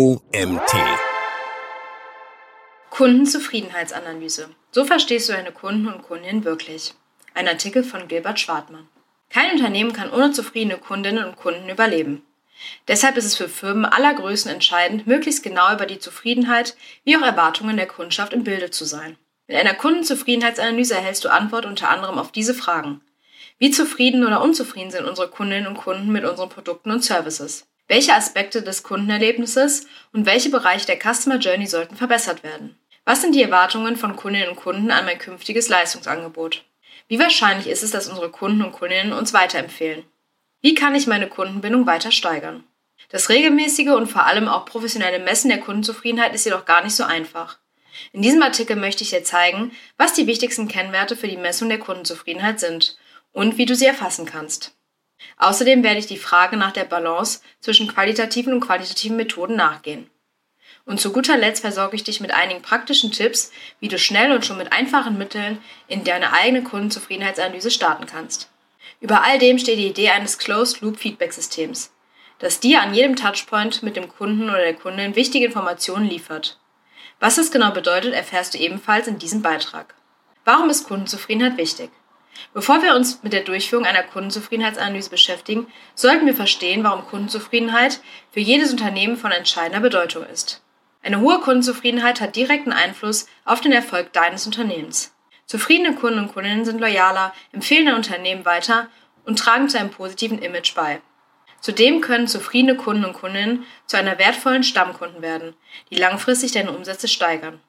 OMT. Kundenzufriedenheitsanalyse. So verstehst du deine Kunden und Kundinnen wirklich. Ein Artikel von Gilbert Schwartmann. Kein Unternehmen kann ohne zufriedene Kundinnen und Kunden überleben. Deshalb ist es für Firmen aller Größen entscheidend, möglichst genau über die Zufriedenheit wie auch Erwartungen der Kundschaft im Bilde zu sein. Mit einer Kundenzufriedenheitsanalyse erhältst du Antwort unter anderem auf diese Fragen. Wie zufrieden oder unzufrieden sind unsere Kundinnen und Kunden mit unseren Produkten und Services? Welche Aspekte des Kundenerlebnisses und welche Bereiche der Customer Journey sollten verbessert werden? Was sind die Erwartungen von Kundinnen und Kunden an mein künftiges Leistungsangebot? Wie wahrscheinlich ist es, dass unsere Kunden und Kundinnen uns weiterempfehlen? Wie kann ich meine Kundenbindung weiter steigern? Das regelmäßige und vor allem auch professionelle Messen der Kundenzufriedenheit ist jedoch gar nicht so einfach. In diesem Artikel möchte ich dir zeigen, was die wichtigsten Kennwerte für die Messung der Kundenzufriedenheit sind und wie du sie erfassen kannst. Außerdem werde ich die Frage nach der Balance zwischen qualitativen und quantitativen Methoden nachgehen. Und zu guter Letzt versorge ich dich mit einigen praktischen Tipps, wie du schnell und schon mit einfachen Mitteln in deine eigene Kundenzufriedenheitsanalyse starten kannst. Über all dem steht die Idee eines Closed-Loop-Feedback-Systems, das dir an jedem Touchpoint mit dem Kunden oder der Kundin wichtige Informationen liefert. Was das genau bedeutet, erfährst du ebenfalls in diesem Beitrag. Warum ist Kundenzufriedenheit wichtig? Bevor wir uns mit der Durchführung einer Kundenzufriedenheitsanalyse beschäftigen, sollten wir verstehen, warum Kundenzufriedenheit für jedes Unternehmen von entscheidender Bedeutung ist. Eine hohe Kundenzufriedenheit hat direkten Einfluss auf den Erfolg deines Unternehmens. Zufriedene Kunden und Kundinnen sind loyaler, empfehlen dein Unternehmen weiter und tragen zu einem positiven Image bei. Zudem können zufriedene Kunden und Kundinnen zu einer wertvollen Stammkunden werden, die langfristig deine Umsätze steigern.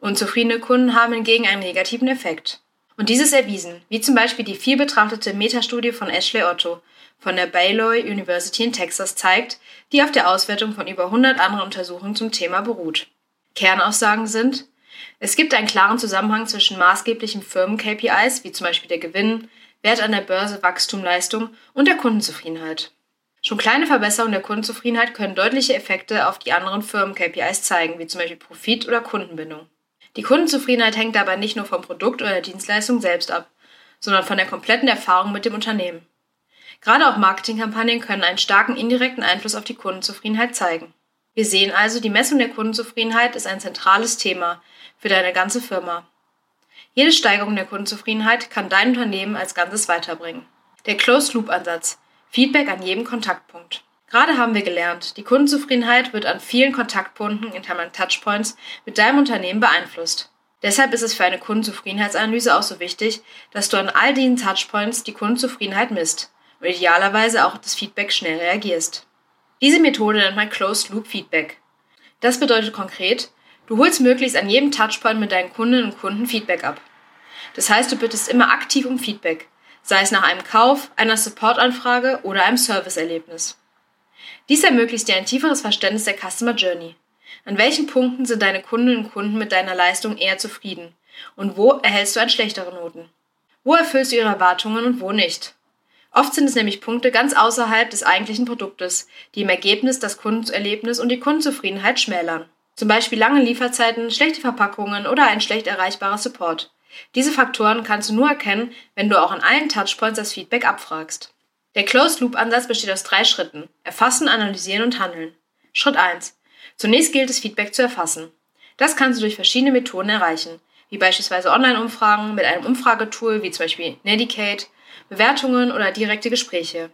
Unzufriedene Kunden haben hingegen einen negativen Effekt. Und dies ist erwiesen, wie zum Beispiel die viel betrachtete Metastudie von Ashley Otto von der Baylor University in Texas zeigt, die auf der Auswertung von über 100 anderen Untersuchungen zum Thema beruht. Kernaussagen sind, es gibt einen klaren Zusammenhang zwischen maßgeblichen Firmen-KPIs, wie zum Beispiel der Gewinn, Wert an der Börse, Wachstum, Leistung und der Kundenzufriedenheit. Schon kleine Verbesserungen der Kundenzufriedenheit können deutliche Effekte auf die anderen Firmen-KPIs zeigen, wie zum Beispiel Profit oder Kundenbindung. Die Kundenzufriedenheit hängt dabei nicht nur vom Produkt oder der Dienstleistung selbst ab, sondern von der kompletten Erfahrung mit dem Unternehmen. Gerade auch Marketingkampagnen können einen starken indirekten Einfluss auf die Kundenzufriedenheit zeigen. Wir sehen also, die Messung der Kundenzufriedenheit ist ein zentrales Thema für deine ganze Firma. Jede Steigerung der Kundenzufriedenheit kann dein Unternehmen als Ganzes weiterbringen. Der Closed-Loop-Ansatz. Feedback an jedem Kontaktpunkt. Gerade haben wir gelernt, die Kundenzufriedenheit wird an vielen Kontaktpunkten in Touchpoints mit deinem Unternehmen beeinflusst. Deshalb ist es für eine Kundenzufriedenheitsanalyse auch so wichtig, dass du an all diesen Touchpoints die Kundenzufriedenheit misst und idealerweise auch das Feedback schnell reagierst. Diese Methode nennt man Closed Loop Feedback. Das bedeutet konkret, du holst möglichst an jedem Touchpoint mit deinen Kundinnen und Kunden Feedback ab. Das heißt, du bittest immer aktiv um Feedback, sei es nach einem Kauf, einer Supportanfrage oder einem Serviceerlebnis. Dies ermöglicht dir ein tieferes Verständnis der Customer Journey. An welchen Punkten sind deine Kundinnen und Kunden mit deiner Leistung eher zufrieden? Und wo erhältst du ein schlechtere Noten? Wo erfüllst du ihre Erwartungen und wo nicht? Oft sind es nämlich Punkte ganz außerhalb des eigentlichen Produktes, die im Ergebnis das Kundenerlebnis und die Kundenzufriedenheit schmälern. Zum Beispiel lange Lieferzeiten, schlechte Verpackungen oder ein schlecht erreichbarer Support. Diese Faktoren kannst du nur erkennen, wenn du auch an allen Touchpoints das Feedback abfragst. Der Closed-Loop-Ansatz besteht aus drei Schritten. Erfassen, analysieren und handeln. Schritt 1. Zunächst gilt es, Feedback zu erfassen. Das kannst du durch verschiedene Methoden erreichen, wie beispielsweise Online-Umfragen mit einem Umfragetool wie zum Beispiel Nedicate, Bewertungen oder direkte Gespräche.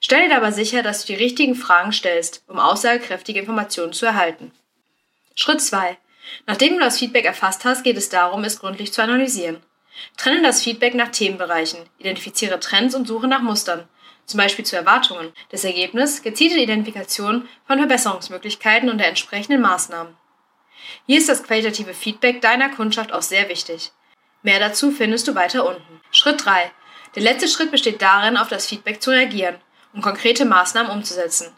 Stell dir dabei sicher, dass du die richtigen Fragen stellst, um aussagekräftige Informationen zu erhalten. Schritt 2. Nachdem du das Feedback erfasst hast, geht es darum, es gründlich zu analysieren. Trenne das Feedback nach Themenbereichen, identifiziere Trends und suche nach Mustern, zum Beispiel zu Erwartungen. Das Ergebnis gezielte Identifikation von Verbesserungsmöglichkeiten und der entsprechenden Maßnahmen. Hier ist das qualitative Feedback deiner Kundschaft auch sehr wichtig. Mehr dazu findest du weiter unten. Schritt 3. Der letzte Schritt besteht darin, auf das Feedback zu reagieren und konkrete Maßnahmen umzusetzen.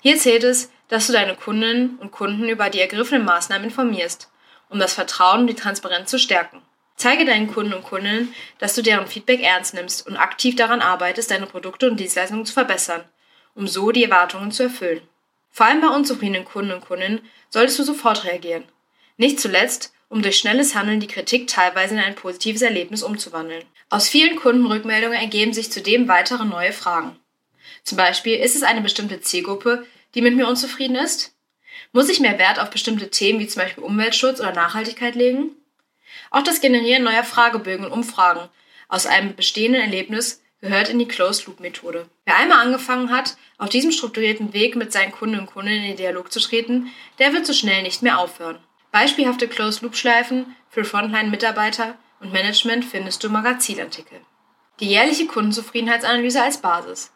Hier zählt es, dass du deine Kundinnen und Kunden über die ergriffenen Maßnahmen informierst, um das Vertrauen und die Transparenz zu stärken. Zeige deinen Kunden und Kundinnen, dass du deren Feedback ernst nimmst und aktiv daran arbeitest, deine Produkte und Dienstleistungen zu verbessern, um so die Erwartungen zu erfüllen. Vor allem bei unzufriedenen Kunden und Kundinnen solltest du sofort reagieren. Nicht zuletzt, um durch schnelles Handeln die Kritik teilweise in ein positives Erlebnis umzuwandeln. Aus vielen Kundenrückmeldungen ergeben sich zudem weitere neue Fragen. Zum Beispiel, ist es eine bestimmte Zielgruppe, die mit mir unzufrieden ist? Muss ich mehr Wert auf bestimmte Themen wie zum Beispiel Umweltschutz oder Nachhaltigkeit legen? Auch das Generieren neuer Fragebögen und Umfragen aus einem bestehenden Erlebnis gehört in die Closed-Loop-Methode. Wer einmal angefangen hat, auf diesem strukturierten Weg mit seinen Kunden und Kundinnen in den Dialog zu treten, der wird so schnell nicht mehr aufhören. Beispielhafte Closed-Loop-Schleifen für Frontline-Mitarbeiter und Management findest du im Magazinartikel. Die jährliche Kundenzufriedenheitsanalyse als Basis.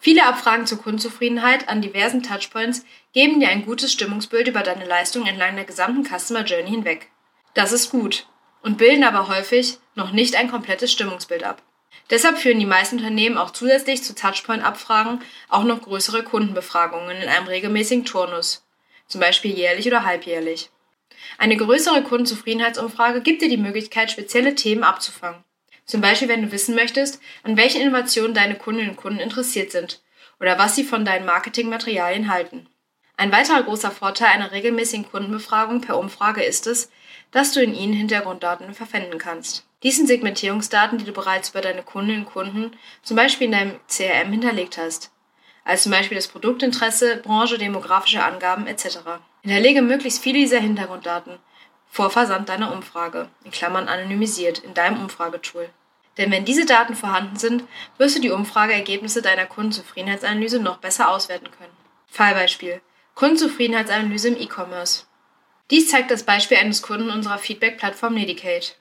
Viele Abfragen zur Kundenzufriedenheit an diversen Touchpoints geben dir ein gutes Stimmungsbild über deine Leistung entlang der gesamten Customer Journey hinweg. Das ist gut und bilden aber häufig noch nicht ein komplettes Stimmungsbild ab. Deshalb führen die meisten Unternehmen auch zusätzlich zu Touchpoint-Abfragen auch noch größere Kundenbefragungen in einem regelmäßigen Turnus, zum Beispiel jährlich oder halbjährlich. Eine größere Kundenzufriedenheitsumfrage gibt dir die Möglichkeit, spezielle Themen abzufangen. Zum Beispiel, wenn du wissen möchtest, an welchen Innovationen deine Kundinnen und Kunden interessiert sind oder was sie von deinen Marketingmaterialien halten. Ein weiterer großer Vorteil einer regelmäßigen Kundenbefragung per Umfrage ist es, dass du in ihnen Hintergrunddaten verwenden kannst. Dies sind Segmentierungsdaten, die du bereits über deine Kundinnen und Kunden zum Beispiel in deinem CRM hinterlegt hast, als zum Beispiel das Produktinteresse, Branche, demografische Angaben etc. Hinterlege möglichst viele dieser Hintergrunddaten vor Versand deiner Umfrage, in Klammern anonymisiert, in deinem Umfragetool. Denn wenn diese Daten vorhanden sind, wirst du die Umfrageergebnisse deiner Kundenzufriedenheitsanalyse noch besser auswerten können. Fallbeispiel. Kundenzufriedenheitsanalyse im E-Commerce. Dies zeigt das Beispiel eines Kunden unserer Feedback-Plattform Nedicate.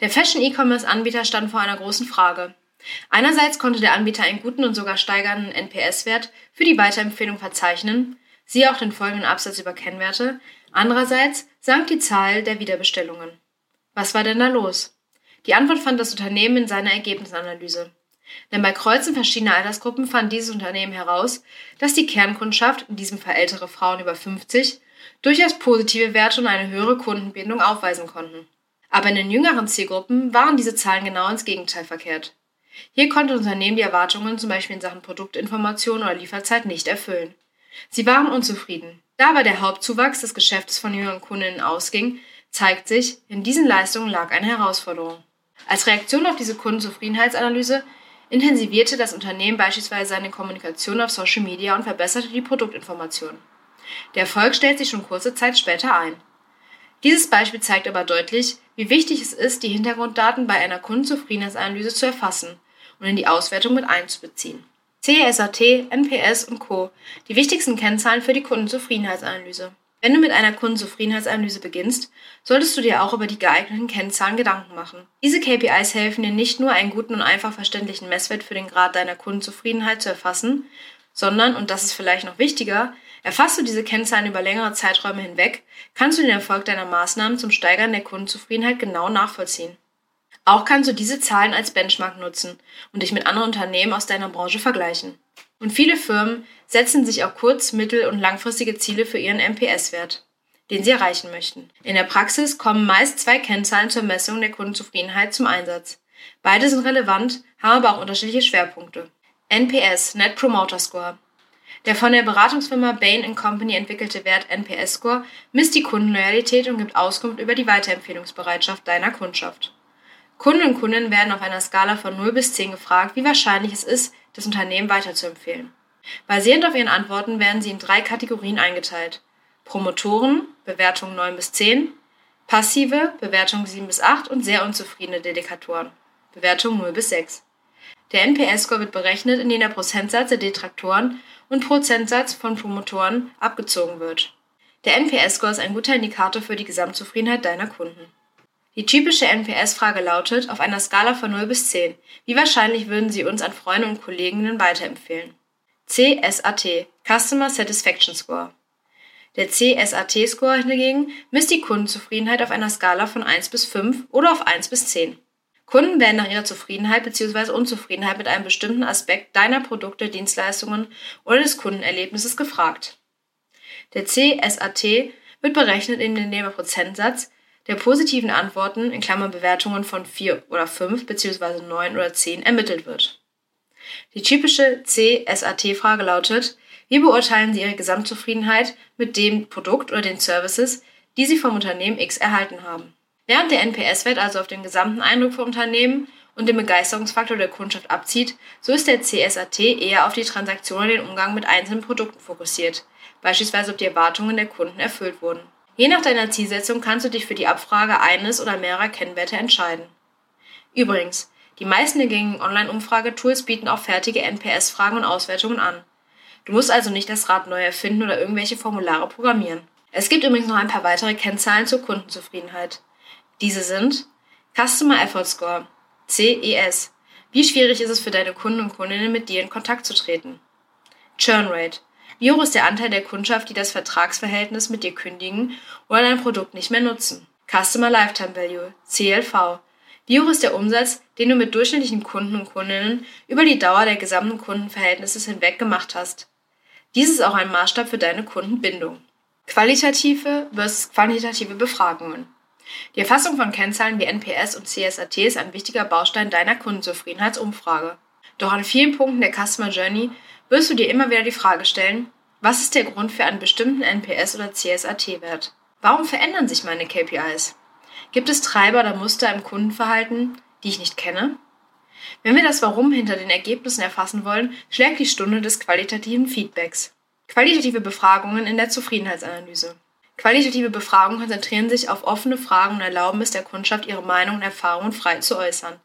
Der Fashion-E-Commerce-Anbieter stand vor einer großen Frage. Einerseits konnte der Anbieter einen guten und sogar steigernden NPS-Wert für die Weiterempfehlung verzeichnen, siehe auch den folgenden Absatz über Kennwerte, andererseits sank die Zahl der Wiederbestellungen. Was war denn da los? Die Antwort fand das Unternehmen in seiner Ergebnisanalyse. Denn bei Kreuzen verschiedener Altersgruppen fand dieses Unternehmen heraus, dass die Kernkundschaft, in diesem Fall ältere Frauen über 50, durchaus positive Werte und eine höhere Kundenbindung aufweisen konnten. Aber in den jüngeren Zielgruppen waren diese Zahlen genau ins Gegenteil verkehrt. Hier konnte Unternehmen die Erwartungen zum Beispiel in Sachen Produktinformation oder Lieferzeit nicht erfüllen. Sie waren unzufrieden. Da aber der Hauptzuwachs des Geschäftes von jüngeren Kundinnen ausging, zeigt sich, in diesen Leistungen lag eine Herausforderung. Als Reaktion auf diese Kundenzufriedenheitsanalyse intensivierte das Unternehmen beispielsweise seine Kommunikation auf Social Media und verbesserte die Produktinformation. Der Erfolg stellt sich schon kurze Zeit später ein. Dieses Beispiel zeigt aber deutlich, wie wichtig es ist, die Hintergrunddaten bei einer Kundenzufriedenheitsanalyse zu erfassen und in die Auswertung mit einzubeziehen. CSAT, NPS und Co. Die wichtigsten Kennzahlen für die Kundenzufriedenheitsanalyse. Wenn du mit einer Kundenzufriedenheitsanalyse beginnst, solltest du dir auch über die geeigneten Kennzahlen Gedanken machen. Diese KPIs helfen dir nicht nur, einen guten und einfach verständlichen Messwert für den Grad deiner Kundenzufriedenheit zu erfassen, sondern, und das ist vielleicht noch wichtiger, erfasst du diese Kennzahlen über längere Zeiträume hinweg, kannst du den Erfolg deiner Maßnahmen zum Steigern der Kundenzufriedenheit genau nachvollziehen. Auch kannst du diese Zahlen als Benchmark nutzen und dich mit anderen Unternehmen aus deiner Branche vergleichen. Und viele Firmen setzen sich auch kurz-, mittel- und langfristige Ziele für ihren MPS-Wert, den sie erreichen möchten. In der Praxis kommen meist zwei Kennzahlen zur Messung der Kundenzufriedenheit zum Einsatz. Beide sind relevant, haben aber auch unterschiedliche Schwerpunkte. NPS, Net Promoter Score. Der von der Beratungsfirma Bain Company entwickelte Wert NPS-Score misst die Kundenloyalität und gibt Auskunft über die Weiterempfehlungsbereitschaft deiner Kundschaft. Kunden und Kundinnen werden auf einer Skala von 0 bis 10 gefragt, wie wahrscheinlich es ist, das Unternehmen weiterzuempfehlen. Basierend auf ihren Antworten werden sie in drei Kategorien eingeteilt. Promotoren, Bewertung 9 bis 10, passive, Bewertung 7 bis 8 und sehr unzufriedene Dedikatoren, Bewertung 0 bis 6. Der NPS-Score wird berechnet, indem der Prozentsatz der Detraktoren und Prozentsatz von Promotoren abgezogen wird. Der NPS-Score ist ein guter Indikator für die Gesamtzufriedenheit deiner Kunden. Die typische NPS-Frage lautet auf einer Skala von 0 bis 10. Wie wahrscheinlich würden Sie uns an Freunde und Kolleginnen weiterempfehlen? CSAT, Customer Satisfaction Score. Der CSAT-Score hingegen misst die Kundenzufriedenheit auf einer Skala von 1 bis 5 oder auf 1 bis 10. Kunden werden nach ihrer Zufriedenheit bzw. Unzufriedenheit mit einem bestimmten Aspekt deiner Produkte, Dienstleistungen oder des Kundenerlebnisses gefragt. Der CSAT wird berechnet, indem der Prozentsatz der positiven Antworten in Klammern Bewertungen von 4 oder 5 bzw. 9 oder 10 ermittelt wird. Die typische CSAT-Frage lautet, wie beurteilen Sie Ihre Gesamtzufriedenheit mit dem Produkt oder den Services, die Sie vom Unternehmen X erhalten haben? Während der NPS-Wert also auf den gesamten Eindruck vom Unternehmen und den Begeisterungsfaktor der Kundschaft abzieht, so ist der CSAT eher auf die Transaktion und den Umgang mit einzelnen Produkten fokussiert, beispielsweise ob die Erwartungen der Kunden erfüllt wurden. Je nach deiner Zielsetzung kannst du dich für die Abfrage eines oder mehrerer Kennwerte entscheiden. Übrigens, die meisten der gängigen Online-Umfragetools bieten auch fertige NPS-Fragen und Auswertungen an. Du musst also nicht das Rad neu erfinden oder irgendwelche Formulare programmieren. Es gibt übrigens noch ein paar weitere Kennzahlen zur Kundenzufriedenheit. Diese sind Customer Effort Score, CES. Wie schwierig ist es für deine Kunden und Kundinnen, mit dir in Kontakt zu treten? Churn Rate. Wie hoch ist der Anteil der Kundschaft, die das Vertragsverhältnis mit dir kündigen oder dein Produkt nicht mehr nutzen? Customer Lifetime Value, CLV. Wie hoch ist der Umsatz, den du mit durchschnittlichen Kunden und Kundinnen über die Dauer der gesamten Kundenverhältnisses hinweg gemacht hast? Dies ist auch ein Maßstab für deine Kundenbindung. Qualitative versus quantitative Befragungen. Die Erfassung von Kennzahlen wie NPS und CSAT ist ein wichtiger Baustein deiner Kundenzufriedenheitsumfrage. Doch an vielen Punkten der Customer Journey wirst du dir immer wieder die Frage stellen, was ist der Grund für einen bestimmten NPS oder CSAT-Wert? Warum verändern sich meine KPIs? Gibt es Treiber oder Muster im Kundenverhalten, die ich nicht kenne? Wenn wir das Warum hinter den Ergebnissen erfassen wollen, schlägt die Stunde des qualitativen Feedbacks. Qualitative Befragungen in der Zufriedenheitsanalyse. Qualitative Befragungen konzentrieren sich auf offene Fragen und erlauben es der Kundschaft, ihre Meinung und Erfahrungen frei zu äußern.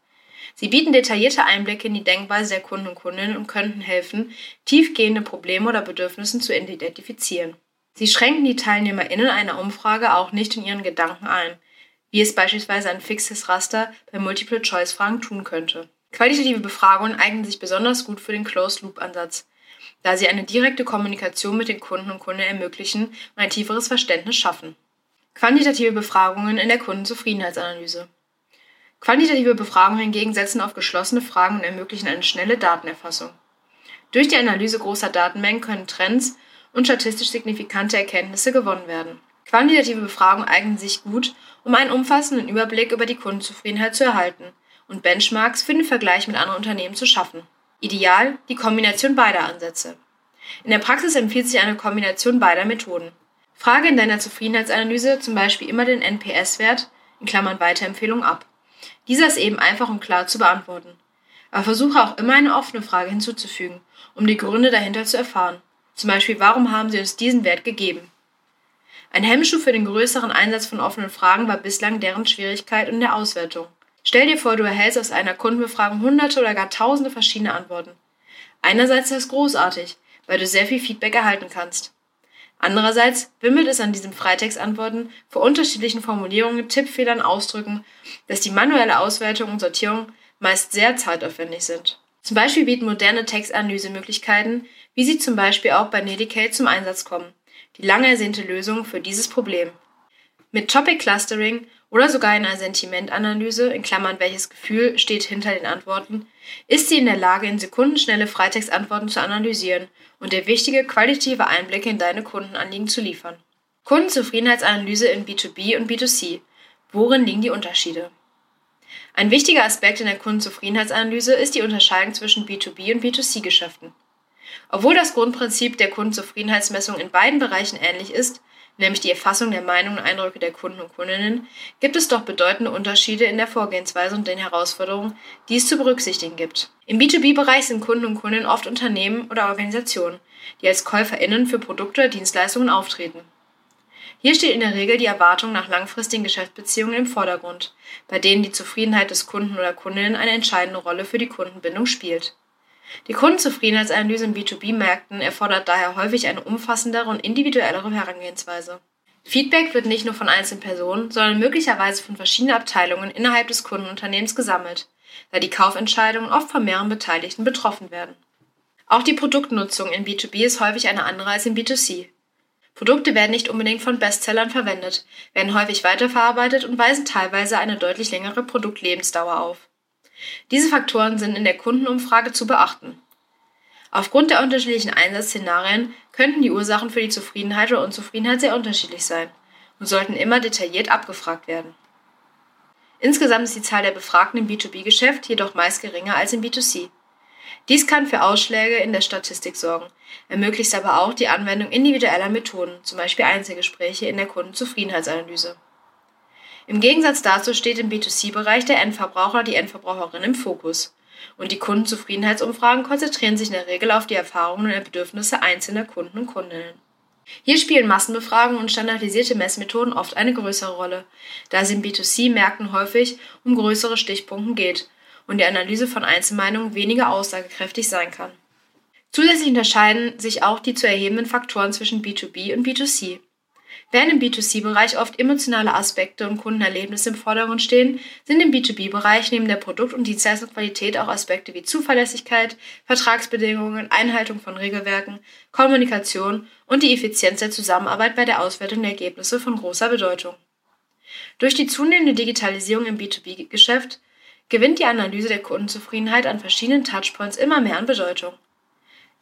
Sie bieten detaillierte Einblicke in die Denkweise der Kunden und Kundinnen und könnten helfen, tiefgehende Probleme oder Bedürfnisse zu identifizieren. Sie schränken die TeilnehmerInnen einer Umfrage auch nicht in ihren Gedanken ein, wie es beispielsweise ein fixes Raster bei Multiple-Choice-Fragen tun könnte. Qualitative Befragungen eignen sich besonders gut für den Closed-Loop-Ansatz, da sie eine direkte Kommunikation mit den Kunden und Kunden ermöglichen und ein tieferes Verständnis schaffen. Quantitative Befragungen in der Kundenzufriedenheitsanalyse. Quantitative Befragungen hingegen setzen auf geschlossene Fragen und ermöglichen eine schnelle Datenerfassung. Durch die Analyse großer Datenmengen können Trends und statistisch signifikante Erkenntnisse gewonnen werden. Quantitative Befragungen eignen sich gut, um einen umfassenden Überblick über die Kundenzufriedenheit zu erhalten und Benchmarks für den Vergleich mit anderen Unternehmen zu schaffen. Ideal die Kombination beider Ansätze. In der Praxis empfiehlt sich eine Kombination beider Methoden. Frage in deiner Zufriedenheitsanalyse zum Beispiel immer den NPS-Wert in Klammern Weiterempfehlung ab. Dieser ist eben einfach und klar zu beantworten. Aber versuche auch immer eine offene Frage hinzuzufügen, um die Gründe dahinter zu erfahren. Zum Beispiel, warum haben sie uns diesen Wert gegeben? Ein Hemmschuh für den größeren Einsatz von offenen Fragen war bislang deren Schwierigkeit in der Auswertung. Stell dir vor, du erhältst aus einer Kundenbefragung hunderte oder gar tausende verschiedene Antworten. Einerseits ist das großartig, weil du sehr viel Feedback erhalten kannst. Andererseits wimmelt es an diesen Freitextantworten vor unterschiedlichen Formulierungen, Tippfehlern, Ausdrücken, dass die manuelle Auswertung und Sortierung meist sehr zeitaufwendig sind. Zum Beispiel bieten moderne Textanalysemöglichkeiten, wie sie zum Beispiel auch bei Nedicate zum Einsatz kommen, die lange ersehnte Lösung für dieses Problem. Mit Topic Clustering oder sogar einer Sentimentanalyse, in Klammern welches Gefühl steht hinter den Antworten, ist sie in der Lage, in sekundenschnelle Freitextantworten zu analysieren und dir wichtige qualitative Einblicke in deine Kundenanliegen zu liefern. Kundenzufriedenheitsanalyse in B2B und B2C. Worin liegen die Unterschiede? Ein wichtiger Aspekt in der Kundenzufriedenheitsanalyse ist die Unterscheidung zwischen B2B und B2C-Geschäften. Obwohl das Grundprinzip der Kundenzufriedenheitsmessung in beiden Bereichen ähnlich ist, nämlich die Erfassung der Meinungen und Eindrücke der Kunden und Kundinnen, gibt es doch bedeutende Unterschiede in der Vorgehensweise und den Herausforderungen, die es zu berücksichtigen gibt. Im B2B-Bereich sind Kunden und Kundinnen oft Unternehmen oder Organisationen, die als KäuferInnen für Produkte oder Dienstleistungen auftreten. Hier steht in der Regel die Erwartung nach langfristigen Geschäftsbeziehungen im Vordergrund, bei denen die Zufriedenheit des Kunden oder Kundinnen eine entscheidende Rolle für die Kundenbindung spielt. Die Kundenzufriedenheitsanalyse in B2B-Märkten erfordert daher häufig eine umfassendere und individuellere Herangehensweise. Feedback wird nicht nur von einzelnen Personen, sondern möglicherweise von verschiedenen Abteilungen innerhalb des Kundenunternehmens gesammelt, da die Kaufentscheidungen oft von mehreren Beteiligten betroffen werden. Auch die Produktnutzung in B2B ist häufig eine andere als in B2C. Produkte werden nicht unbedingt von Bestsellern verwendet, werden häufig weiterverarbeitet und weisen teilweise eine deutlich längere Produktlebensdauer auf. Diese Faktoren sind in der Kundenumfrage zu beachten. Aufgrund der unterschiedlichen Einsatzszenarien könnten die Ursachen für die Zufriedenheit oder Unzufriedenheit sehr unterschiedlich sein und sollten immer detailliert abgefragt werden. Insgesamt ist die Zahl der Befragten im B2B-Geschäft jedoch meist geringer als im B2C. Dies kann für Ausschläge in der Statistik sorgen, ermöglicht aber auch die Anwendung individueller Methoden, zum Beispiel Einzelgespräche in der Kundenzufriedenheitsanalyse. Im Gegensatz dazu steht im B2C-Bereich der Endverbraucher, die Endverbraucherin im Fokus. Und die Kundenzufriedenheitsumfragen konzentrieren sich in der Regel auf die Erfahrungen und Bedürfnisse einzelner Kunden und Kundinnen. Hier spielen Massenbefragungen und standardisierte Messmethoden oft eine größere Rolle, da es in B2C-Märkten häufig um größere Stichpunkte geht und die Analyse von Einzelmeinungen weniger aussagekräftig sein kann. Zusätzlich unterscheiden sich auch die zu erhebenden Faktoren zwischen B2B und B2C. Während im B2C-Bereich oft emotionale Aspekte und Kundenerlebnisse im Vordergrund stehen, sind im B2B-Bereich neben der Produkt- und Dienstleistungsqualität auch Aspekte wie Zuverlässigkeit, Vertragsbedingungen, Einhaltung von Regelwerken, Kommunikation und die Effizienz der Zusammenarbeit bei der Auswertung der Ergebnisse von großer Bedeutung. Durch die zunehmende Digitalisierung im B2B-Geschäft gewinnt die Analyse der Kundenzufriedenheit an verschiedenen Touchpoints immer mehr an Bedeutung.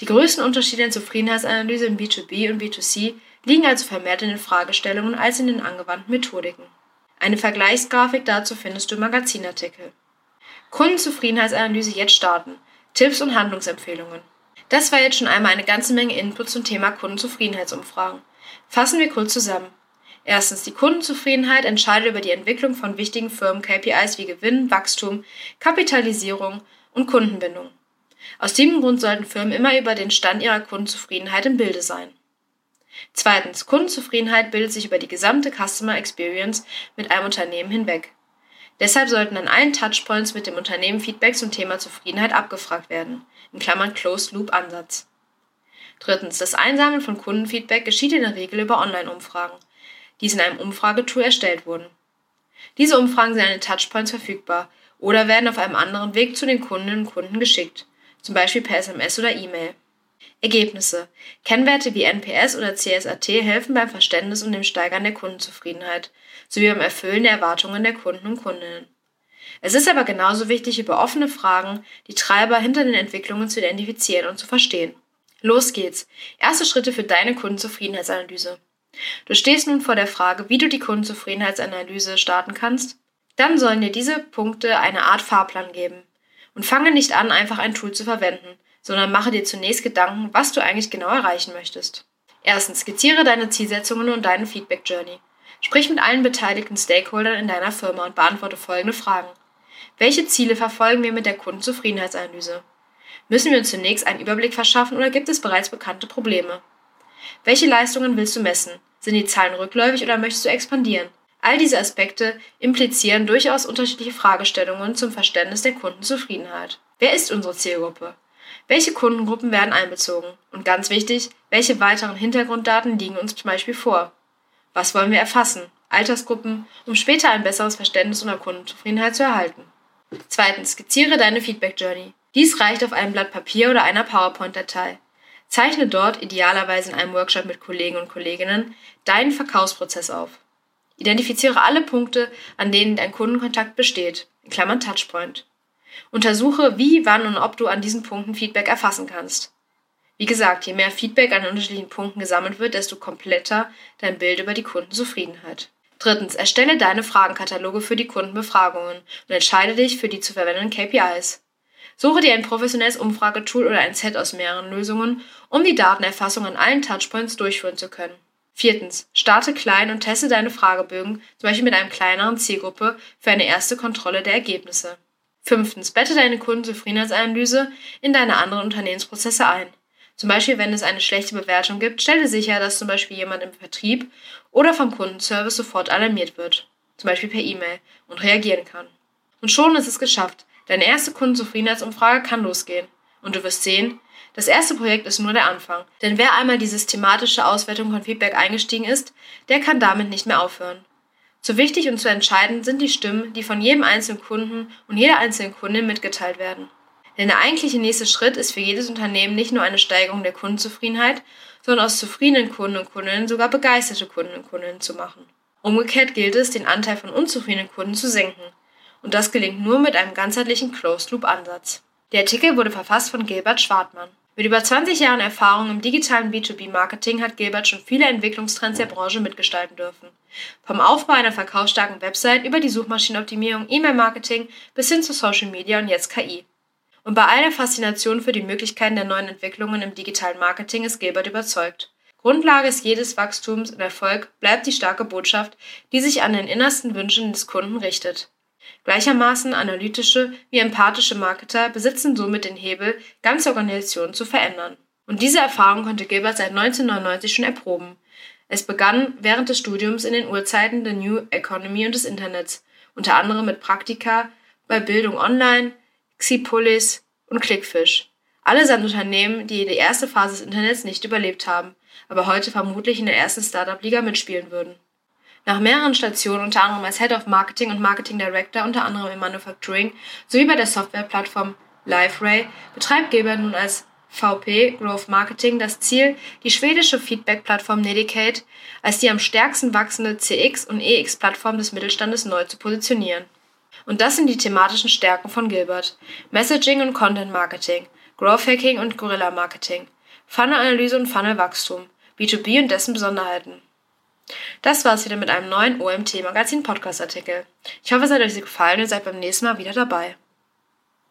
Die größten Unterschiede in Zufriedenheitsanalyse im B2B und B2C liegen also vermehrt in den Fragestellungen als in den angewandten Methodiken. Eine Vergleichsgrafik dazu findest du im Magazinartikel. Kundenzufriedenheitsanalyse jetzt starten. Tipps und Handlungsempfehlungen. Das war jetzt schon einmal eine ganze Menge Input zum Thema Kundenzufriedenheitsumfragen. Fassen wir kurz zusammen. Erstens, die Kundenzufriedenheit entscheidet über die Entwicklung von wichtigen Firmen-KPIs wie Gewinn, Wachstum, Kapitalisierung und Kundenbindung. Aus diesem Grund sollten Firmen immer über den Stand ihrer Kundenzufriedenheit im Bilde sein. Zweitens, Kundenzufriedenheit bildet sich über die gesamte Customer Experience mit einem Unternehmen hinweg. Deshalb sollten an allen Touchpoints mit dem Unternehmen Feedback zum Thema Zufriedenheit abgefragt werden, in Klammern Closed-Loop-Ansatz. Drittens, das Einsammeln von Kundenfeedback geschieht in der Regel über Online-Umfragen, die in einem Umfragetool erstellt wurden. Diese Umfragen sind an den Touchpoints verfügbar oder werden auf einem anderen Weg zu den Kundinnen und Kunden geschickt, zum Beispiel per SMS oder E-Mail. Ergebnisse. Kennwerte wie NPS oder CSAT helfen beim Verständnis und dem Steigern der Kundenzufriedenheit sowie beim Erfüllen der Erwartungen der Kunden und Kundinnen. Es ist aber genauso wichtig, über offene Fragen die Treiber hinter den Entwicklungen zu identifizieren und zu verstehen. Los geht's. Erste Schritte für deine Kundenzufriedenheitsanalyse. Du stehst nun vor der Frage, wie du die Kundenzufriedenheitsanalyse starten kannst. Dann sollen dir diese Punkte eine Art Fahrplan geben. Und fange nicht an, einfach ein Tool zu verwenden, sondern mache dir zunächst Gedanken, was du eigentlich genau erreichen möchtest. Erstens, skizziere deine Zielsetzungen und deine Feedback Journey. Sprich mit allen beteiligten Stakeholdern in deiner Firma und beantworte folgende Fragen. Welche Ziele verfolgen wir mit der Kundenzufriedenheitsanalyse? Müssen wir uns zunächst einen Überblick verschaffen oder gibt es bereits bekannte Probleme? Welche Leistungen willst du messen? Sind die Zahlen rückläufig oder möchtest du expandieren? All diese Aspekte implizieren durchaus unterschiedliche Fragestellungen zum Verständnis der Kundenzufriedenheit. Wer ist unsere Zielgruppe? Welche Kundengruppen werden einbezogen? Und ganz wichtig, welche weiteren Hintergrunddaten liegen uns zum Beispiel vor? Was wollen wir erfassen? Altersgruppen, um später ein besseres Verständnis unserer Kundenzufriedenheit zu erhalten. Zweitens, skizziere deine Feedback Journey. Dies reicht auf einem Blatt Papier oder einer PowerPoint-Datei. Zeichne dort, idealerweise in einem Workshop mit Kollegen und Kolleginnen, deinen Verkaufsprozess auf. Identifiziere alle Punkte, an denen dein Kundenkontakt besteht, in Klammern Touchpoint. Untersuche, wie, wann und ob du an diesen Punkten Feedback erfassen kannst. Wie gesagt, je mehr Feedback an unterschiedlichen Punkten gesammelt wird, desto kompletter dein Bild über die Kundenzufriedenheit. Drittens, erstelle deine Fragenkataloge für die Kundenbefragungen und entscheide dich für die zu verwendenden KPIs. Suche dir ein professionelles Umfragetool oder ein Set aus mehreren Lösungen, um die Datenerfassung an allen Touchpoints durchführen zu können. Viertens, starte klein und teste deine Fragebögen, zum Beispiel mit einer kleineren Zielgruppe, für eine erste Kontrolle der Ergebnisse. Fünftens, bette deine Kundenzufriedenheitsanalyse in deine anderen Unternehmensprozesse ein. Zum Beispiel, wenn es eine schlechte Bewertung gibt, stelle sicher, dass zum Beispiel jemand im Vertrieb oder vom Kundenservice sofort alarmiert wird, zum Beispiel per E-Mail, und reagieren kann. Und schon ist es geschafft. Deine erste Kundenzufriedenheitsumfrage kann losgehen. Und du wirst sehen, das erste Projekt ist nur der Anfang. Denn wer einmal die systematische Auswertung von Feedback eingestiegen ist, der kann damit nicht mehr aufhören. So wichtig und so entscheidend sind die Stimmen, die von jedem einzelnen Kunden und jeder einzelnen Kundin mitgeteilt werden. Denn der eigentliche nächste Schritt ist für jedes Unternehmen nicht nur eine Steigerung der Kundenzufriedenheit, sondern aus zufriedenen Kunden und Kundinnen sogar begeisterte Kunden und Kundinnen zu machen. Umgekehrt gilt es, den Anteil von unzufriedenen Kunden zu senken. Und das gelingt nur mit einem ganzheitlichen Closed-Loop-Ansatz. Der Artikel wurde verfasst von Gilbert Schwartmann. Mit über 20 Jahren Erfahrung im digitalen B2B-Marketing hat Gilbert schon viele Entwicklungstrends der Branche mitgestalten dürfen. Vom Aufbau einer verkaufsstarken Website über die Suchmaschinenoptimierung, E-Mail-Marketing bis hin zu Social Media und jetzt KI. Und bei all der Faszination für die Möglichkeiten der neuen Entwicklungen im digitalen Marketing ist Gilbert überzeugt. Grundlage ist jedes Wachstums und Erfolg bleibt die starke Botschaft, die sich an den innersten Wünschen des Kunden richtet. Gleichermaßen analytische wie empathische Marketer besitzen somit den Hebel, ganze Organisationen zu verändern. Und diese Erfahrung konnte Gilbert seit 1999 schon erproben, Es begann während des Studiums in den Urzeiten der New Economy und des Internets, unter anderem mit Praktika bei Bildung Online, Xipolis und Clickfish. Allesamt Unternehmen, die die erste Phase des Internets nicht überlebt haben, aber heute vermutlich in der ersten Startup-Liga mitspielen würden. Nach mehreren Stationen, unter anderem als Head of Marketing und Marketing Director, unter anderem im Manufacturing, sowie bei der Softwareplattform LiveRay, betreibt Gilbert nun als VP Growth Marketing das Ziel, die schwedische Feedback-Plattform Nedicate als die am stärksten wachsende CX- und EX-Plattform des Mittelstandes neu zu positionieren. Und das sind die thematischen Stärken von Gilbert. Messaging und Content Marketing, Growth Hacking und Gorilla Marketing, Funnel-Analyse und Funnel-Wachstum, B2B und dessen Besonderheiten. Das war's wieder mit einem neuen OMT Magazin Podcast Artikel. Ich hoffe, es hat euch gefallen und seid beim nächsten Mal wieder dabei.